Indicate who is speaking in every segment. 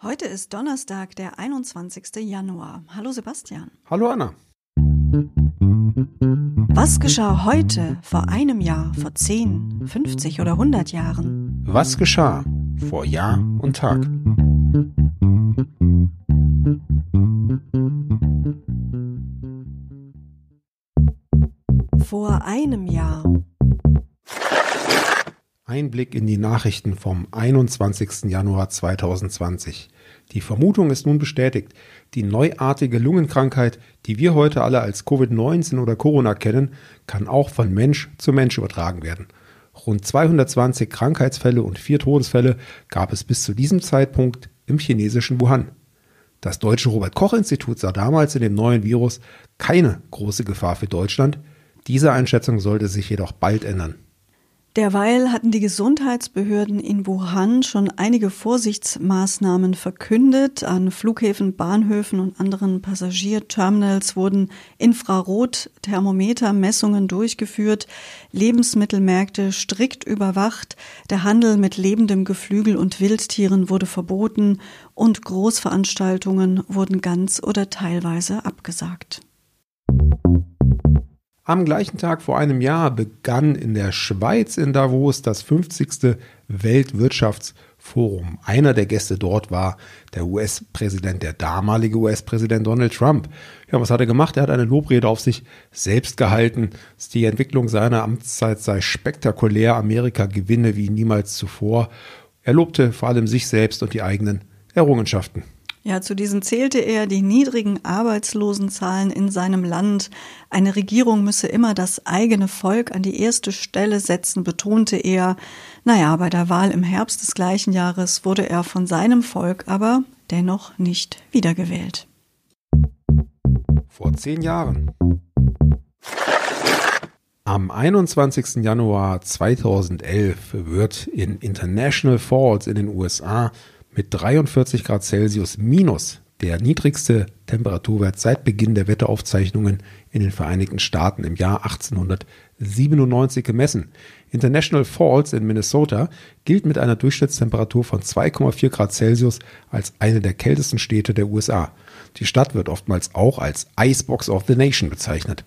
Speaker 1: Heute ist Donnerstag, der 21. Januar. Hallo Sebastian.
Speaker 2: Hallo Anna.
Speaker 1: Was geschah heute, vor einem Jahr, vor 10, 50 oder 100 Jahren?
Speaker 2: Was geschah vor Jahr und Tag?
Speaker 1: Vor einem Jahr.
Speaker 2: Einblick in die Nachrichten vom 21. Januar 2020. Die Vermutung ist nun bestätigt. Die neuartige Lungenkrankheit, die wir heute alle als Covid-19 oder Corona kennen, kann auch von Mensch zu Mensch übertragen werden. Rund 220 Krankheitsfälle und vier Todesfälle gab es bis zu diesem Zeitpunkt im chinesischen Wuhan. Das deutsche Robert Koch Institut sah damals in dem neuen Virus keine große Gefahr für Deutschland. Diese Einschätzung sollte sich jedoch bald ändern.
Speaker 1: Derweil hatten die Gesundheitsbehörden in Wuhan schon einige Vorsichtsmaßnahmen verkündet. An Flughäfen, Bahnhöfen und anderen Passagierterminals wurden Infrarot-Thermometermessungen durchgeführt, Lebensmittelmärkte strikt überwacht, der Handel mit lebendem Geflügel und Wildtieren wurde verboten und Großveranstaltungen wurden ganz oder teilweise abgesagt.
Speaker 2: Am gleichen Tag vor einem Jahr begann in der Schweiz in Davos das 50. Weltwirtschaftsforum. Einer der Gäste dort war der US-Präsident, der damalige US-Präsident Donald Trump. Ja, was hat er gemacht? Er hat eine Lobrede auf sich selbst gehalten. Die Entwicklung seiner Amtszeit sei spektakulär. Amerika gewinne wie niemals zuvor. Er lobte vor allem sich selbst und die eigenen Errungenschaften.
Speaker 1: Ja, zu diesen zählte er die niedrigen Arbeitslosenzahlen in seinem Land. Eine Regierung müsse immer das eigene Volk an die erste Stelle setzen, betonte er. Naja, bei der Wahl im Herbst des gleichen Jahres wurde er von seinem Volk aber dennoch nicht wiedergewählt.
Speaker 2: Vor zehn Jahren. Am 21. Januar 2011 wird in International Falls in den USA mit 43 Grad Celsius minus der niedrigste Temperaturwert seit Beginn der Wetteraufzeichnungen in den Vereinigten Staaten im Jahr 1897 gemessen. International Falls in Minnesota gilt mit einer Durchschnittstemperatur von 2,4 Grad Celsius als eine der kältesten Städte der USA. Die Stadt wird oftmals auch als Icebox of the Nation bezeichnet.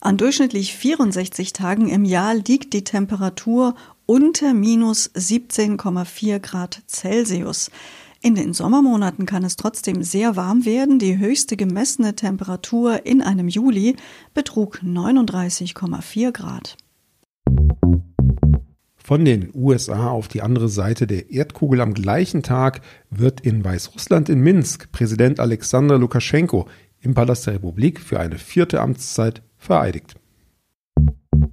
Speaker 1: An durchschnittlich 64 Tagen im Jahr liegt die Temperatur unter minus 17,4 Grad Celsius. In den Sommermonaten kann es trotzdem sehr warm werden. Die höchste gemessene Temperatur in einem Juli betrug 39,4 Grad.
Speaker 2: Von den USA auf die andere Seite der Erdkugel am gleichen Tag wird in Weißrussland in Minsk Präsident Alexander Lukaschenko im Palast der Republik für eine vierte Amtszeit vereidigt.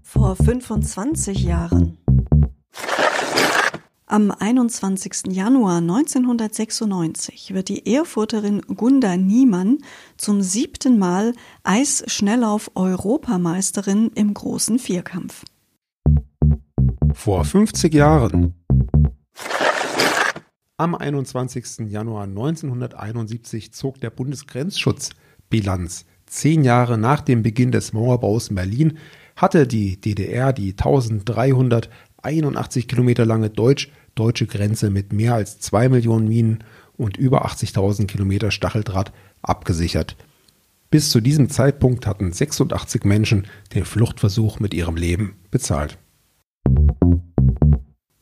Speaker 1: Vor 25 Jahren. Am 21. Januar 1996 wird die Erfurterin Gunda Niemann zum siebten Mal Eisschnelllauf-Europameisterin im großen Vierkampf.
Speaker 2: Vor 50 Jahren. Am 21. Januar 1971 zog der Bundesgrenzschutz Bilanz. Zehn Jahre nach dem Beginn des Mauerbaus in Berlin hatte die DDR die 1381 Kilometer lange deutsch-deutsche Grenze mit mehr als zwei Millionen Minen und über 80.000 Kilometer Stacheldraht abgesichert. Bis zu diesem Zeitpunkt hatten 86 Menschen den Fluchtversuch mit ihrem Leben bezahlt.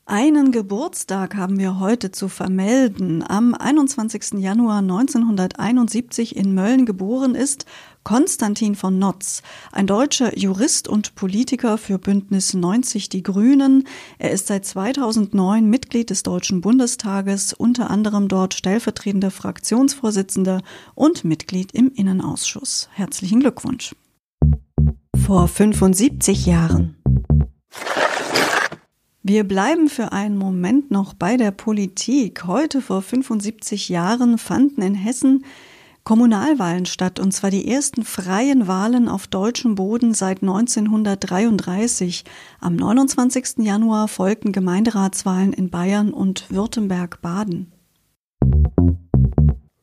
Speaker 1: Einen Geburtstag haben wir heute zu vermelden. Am 21. Januar 1971 in Mölln geboren ist Konstantin von Notz, ein deutscher Jurist und Politiker für Bündnis 90 Die Grünen. Er ist seit 2009 Mitglied des Deutschen Bundestages, unter anderem dort stellvertretender Fraktionsvorsitzender und Mitglied im Innenausschuss. Herzlichen Glückwunsch. Vor 75 Jahren. Wir bleiben für einen Moment noch bei der Politik. Heute vor 75 Jahren fanden in Hessen Kommunalwahlen statt, und zwar die ersten freien Wahlen auf deutschem Boden seit 1933. Am 29. Januar folgten Gemeinderatswahlen in Bayern und Württemberg-Baden.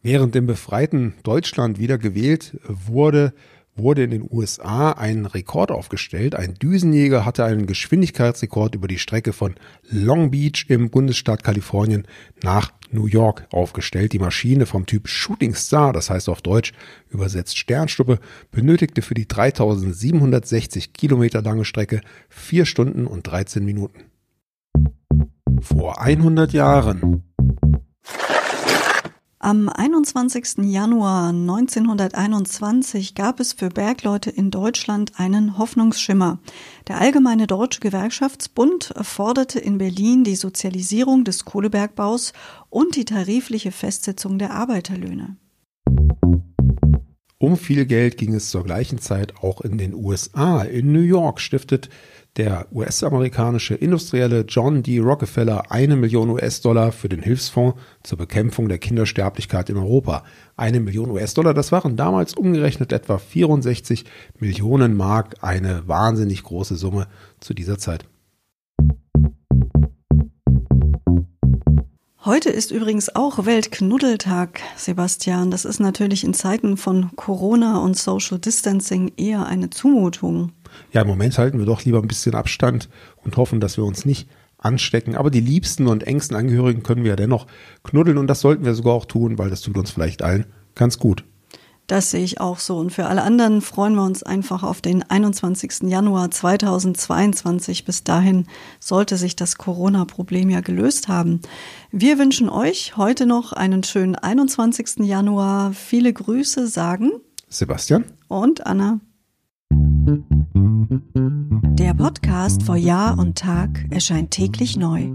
Speaker 2: Während im befreiten Deutschland wieder gewählt wurde, wurde in den USA ein Rekord aufgestellt. Ein Düsenjäger hatte einen Geschwindigkeitsrekord über die Strecke von Long Beach im Bundesstaat Kalifornien nach New York aufgestellt. Die Maschine vom Typ Shooting Star, das heißt auf Deutsch übersetzt Sternstuppe, benötigte für die 3760 Kilometer lange Strecke vier Stunden und 13 Minuten. Vor 100 Jahren
Speaker 1: am 21. Januar 1921 gab es für Bergleute in Deutschland einen Hoffnungsschimmer. Der Allgemeine Deutsche Gewerkschaftsbund forderte in Berlin die Sozialisierung des Kohlebergbaus und die tarifliche Festsetzung der Arbeiterlöhne.
Speaker 2: Um viel Geld ging es zur gleichen Zeit auch in den USA. In New York stiftet der US-amerikanische Industrielle John D. Rockefeller eine Million US-Dollar für den Hilfsfonds zur Bekämpfung der Kindersterblichkeit in Europa. Eine Million US-Dollar, das waren damals umgerechnet etwa 64 Millionen Mark, eine wahnsinnig große Summe zu dieser Zeit.
Speaker 1: Heute ist übrigens auch Weltknuddeltag, Sebastian. Das ist natürlich in Zeiten von Corona und Social Distancing eher eine Zumutung.
Speaker 2: Ja, im Moment halten wir doch lieber ein bisschen Abstand und hoffen, dass wir uns nicht anstecken. Aber die liebsten und engsten Angehörigen können wir ja dennoch knuddeln und das sollten wir sogar auch tun, weil das tut uns vielleicht allen ganz gut.
Speaker 1: Das sehe ich auch so. Und für alle anderen freuen wir uns einfach auf den 21. Januar 2022. Bis dahin sollte sich das Corona-Problem ja gelöst haben. Wir wünschen euch heute noch einen schönen 21. Januar. Viele Grüße sagen
Speaker 2: Sebastian
Speaker 1: und Anna. Der Podcast vor Jahr und Tag erscheint täglich neu.